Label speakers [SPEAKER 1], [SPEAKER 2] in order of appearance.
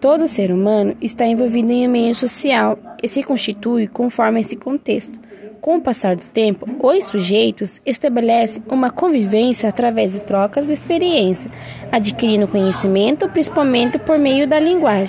[SPEAKER 1] Todo ser humano está envolvido em um meio social e se constitui conforme esse contexto. Com o passar do tempo, os sujeitos estabelecem uma convivência através de trocas de experiência, adquirindo conhecimento principalmente por meio da linguagem.